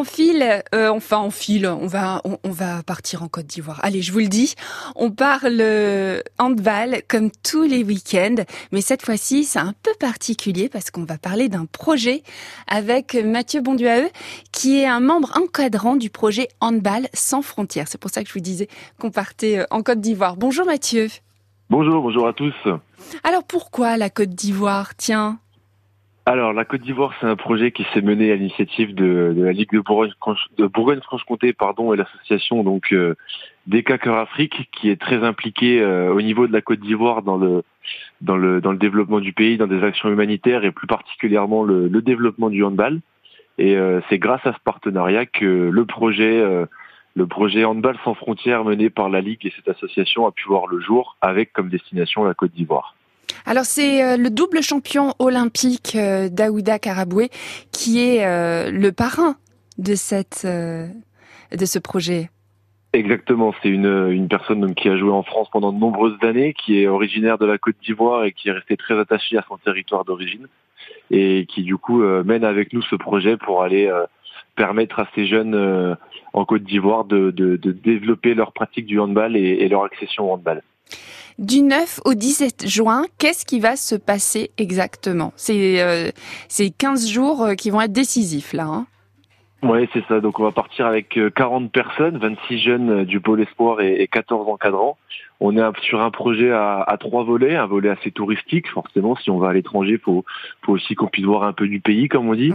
on file, euh, enfin on file, on va, on, va partir en Côte d'Ivoire. Allez, je vous le dis, on parle handball comme tous les week-ends, mais cette fois-ci c'est un peu particulier parce qu'on va parler d'un projet avec Mathieu Bonduaeux, qui est un membre encadrant du projet Handball sans frontières. C'est pour ça que je vous disais qu'on partait en Côte d'Ivoire. Bonjour Mathieu. Bonjour, bonjour à tous. Alors pourquoi la Côte d'Ivoire? Tiens. Alors la Côte d'Ivoire, c'est un projet qui s'est mené à l'initiative de, la Ligue de Bourgogne-Franche-Comté, pardon, et l'association donc euh, Cœur Afrique, qui est très impliquée euh, au niveau de la Côte d'Ivoire dans le développement du pays, dans des actions humanitaires et plus particulièrement le, développement du handball. Et euh, c'est grâce à ce partenariat que le projet euh, le projet Handball sans frontières mené par la Ligue et cette association a pu voir le jour avec comme destination la Côte d'Ivoire. Alors c'est euh, le double champion olympique euh, Daouda Karaboué qui est euh, le parrain de ce projet. Exactement, c'est une, une personne qui a joué en France pendant de nombreuses années, qui est originaire de la Côte d'Ivoire et qui est resté très attaché à son territoire d'origine et qui du coup mène avec nous ce projet pour aller permettre à ces jeunes en Côte d'Ivoire de, développer leur pratique du handball et, leur accession au handball. Du 9 au 17 juin, qu'est-ce qui va se passer exactement? C'est euh, 15 jours euh, qui vont être décisifs là. Hein oui, c'est ça. Donc on va partir avec 40 euh, personnes, 26 jeunes euh, du pôle espoir et 14 encadrants. On est sur un projet à, trois volets, un volet assez touristique. Forcément, si on va à l'étranger, faut, faut aussi qu'on puisse voir un peu du pays, comme on dit.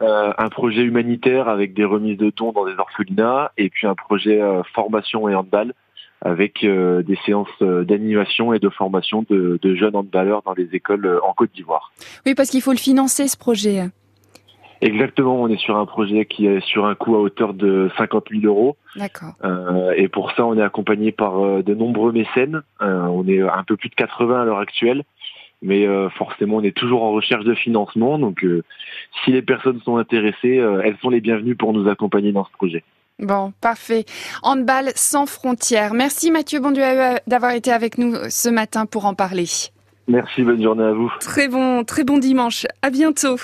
Euh, un projet humanitaire avec des remises de dons dans des orphelinats, et puis un projet formation et handball avec des séances d'animation et de formation de, de jeunes handballeurs dans les écoles en Côte d'Ivoire. Oui, parce qu'il faut le financer ce projet. Exactement, on est sur un projet qui est sur un coût à hauteur de 50 000 euros. D'accord. Euh, et pour ça, on est accompagné par euh, de nombreux mécènes. Euh, on est un peu plus de 80 à l'heure actuelle, mais euh, forcément, on est toujours en recherche de financement. Donc, si les personnes sont intéressées, elles sont les bienvenues pour nous accompagner dans ce projet. Bon, parfait. Handball sans frontières. Merci Mathieu Bondieu d'avoir été avec nous ce matin pour en parler. Merci, bonne journée à vous. Très bon, très bon dimanche. À bientôt.